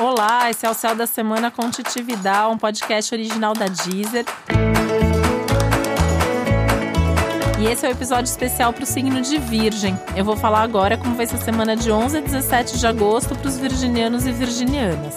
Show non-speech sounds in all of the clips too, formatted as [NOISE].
Olá, esse é o Céu da Semana com Titividade, um podcast original da Deezer. E esse é o um episódio especial para o signo de Virgem. Eu vou falar agora como vai ser a semana de 11 a 17 de agosto para os virginianos e virginianas.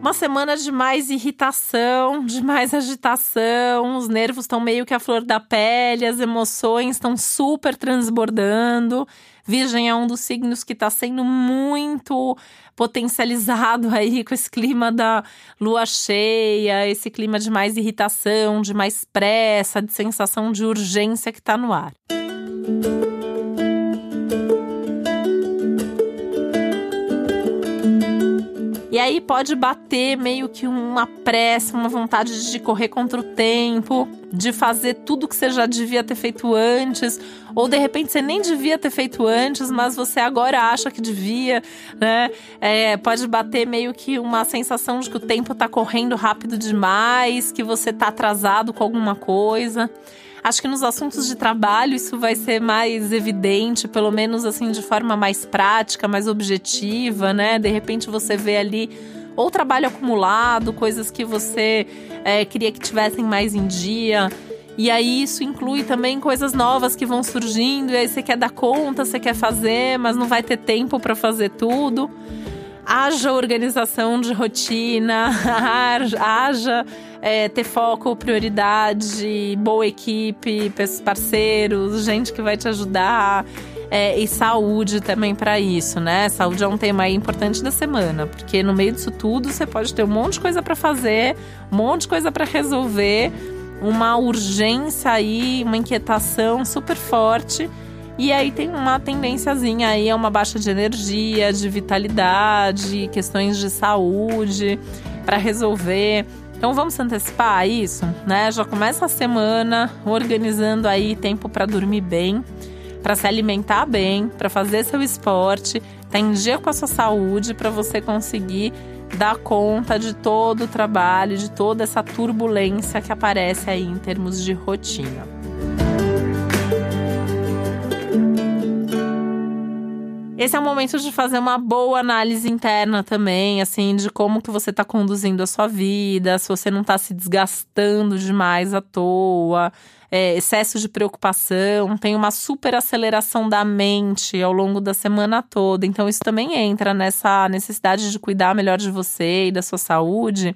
Uma semana de mais irritação, de mais agitação, os nervos estão meio que à flor da pele, as emoções estão super transbordando. Virgem é um dos signos que está sendo muito potencializado aí com esse clima da lua cheia, esse clima de mais irritação, de mais pressa, de sensação de urgência que está no ar. E aí pode bater meio que uma pressa, uma vontade de correr contra o tempo, de fazer tudo que você já devia ter feito antes, ou de repente você nem devia ter feito antes, mas você agora acha que devia, né? É, pode bater meio que uma sensação de que o tempo tá correndo rápido demais, que você tá atrasado com alguma coisa. Acho que nos assuntos de trabalho isso vai ser mais evidente, pelo menos assim de forma mais prática, mais objetiva, né? De repente você vê ali ou trabalho acumulado, coisas que você é, queria que tivessem mais em dia. E aí isso inclui também coisas novas que vão surgindo, e aí você quer dar conta, você quer fazer, mas não vai ter tempo para fazer tudo haja organização de rotina, [LAUGHS] haja é, ter foco, prioridade, boa equipe, parceiros, gente que vai te ajudar. É, e saúde também para isso, né? Saúde é um tema importante da semana, porque no meio disso tudo você pode ter um monte de coisa para fazer, um monte de coisa para resolver, uma urgência aí, uma inquietação super forte e aí tem uma tendênciazinha aí a uma baixa de energia, de vitalidade, questões de saúde para resolver. Então vamos antecipar isso, né? Já começa a semana organizando aí tempo para dormir bem, para se alimentar bem, para fazer seu esporte, tá em dia com a sua saúde para você conseguir dar conta de todo o trabalho, de toda essa turbulência que aparece aí em termos de rotina. Esse é o momento de fazer uma boa análise interna também, assim, de como que você está conduzindo a sua vida, se você não está se desgastando demais à toa, é, excesso de preocupação, tem uma super aceleração da mente ao longo da semana toda. Então, isso também entra nessa necessidade de cuidar melhor de você e da sua saúde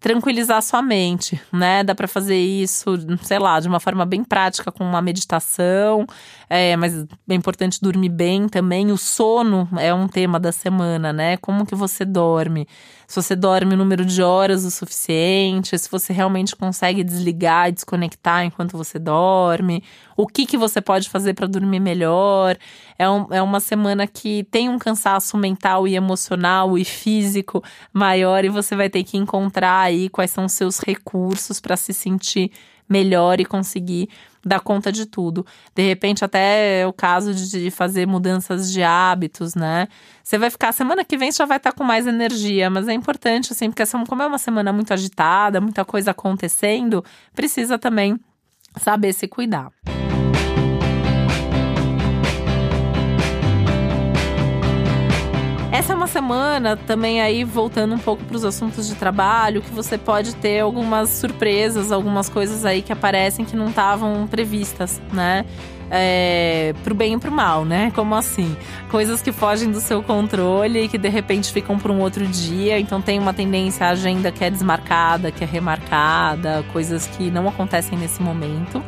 tranquilizar sua mente, né? Dá para fazer isso, sei lá, de uma forma bem prática com uma meditação, é, mas é importante dormir bem também. O sono é um tema da semana, né? Como que você dorme? Se você dorme o número de horas o suficiente, se você realmente consegue desligar e desconectar enquanto você dorme, o que, que você pode fazer para dormir melhor. É, um, é uma semana que tem um cansaço mental e emocional e físico maior e você vai ter que encontrar aí quais são os seus recursos para se sentir melhor e conseguir dar conta de tudo. De repente, até é o caso de fazer mudanças de hábitos, né? Você vai ficar, semana que vem já vai estar com mais energia, mas é importante, assim, porque como é uma semana muito agitada, muita coisa acontecendo, precisa também saber se cuidar. Essa é uma semana também aí voltando um pouco para os assuntos de trabalho, que você pode ter algumas surpresas, algumas coisas aí que aparecem que não estavam previstas, né? É, pro bem e pro mal, né? Como assim? Coisas que fogem do seu controle e que de repente ficam para um outro dia. Então tem uma tendência a agenda que é desmarcada, que é remarcada, coisas que não acontecem nesse momento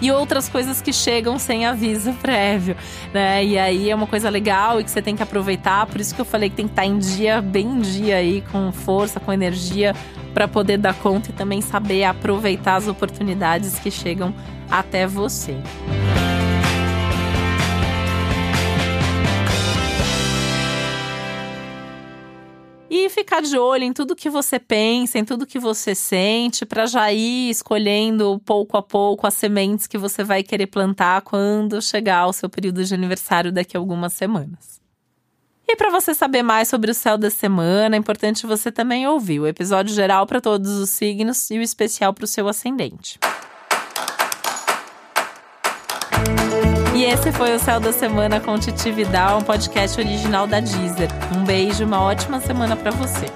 e outras coisas que chegam sem aviso [LAUGHS] prévio, né? E aí é uma coisa legal e que você tem que aproveitar, por isso que eu falei que tem que estar em dia, bem em dia aí, com força, com energia, para poder dar conta e também saber aproveitar as oportunidades que chegam até você. E ficar de olho em tudo que você pensa, em tudo que você sente, para já ir escolhendo pouco a pouco as sementes que você vai querer plantar quando chegar o seu período de aniversário daqui a algumas semanas. E para você saber mais sobre o céu da semana, é importante você também ouvir o episódio geral para todos os signos e o especial para o seu ascendente. Esse foi o Céu da Semana com Titi Vidal, um podcast original da Deezer. Um beijo, uma ótima semana para você.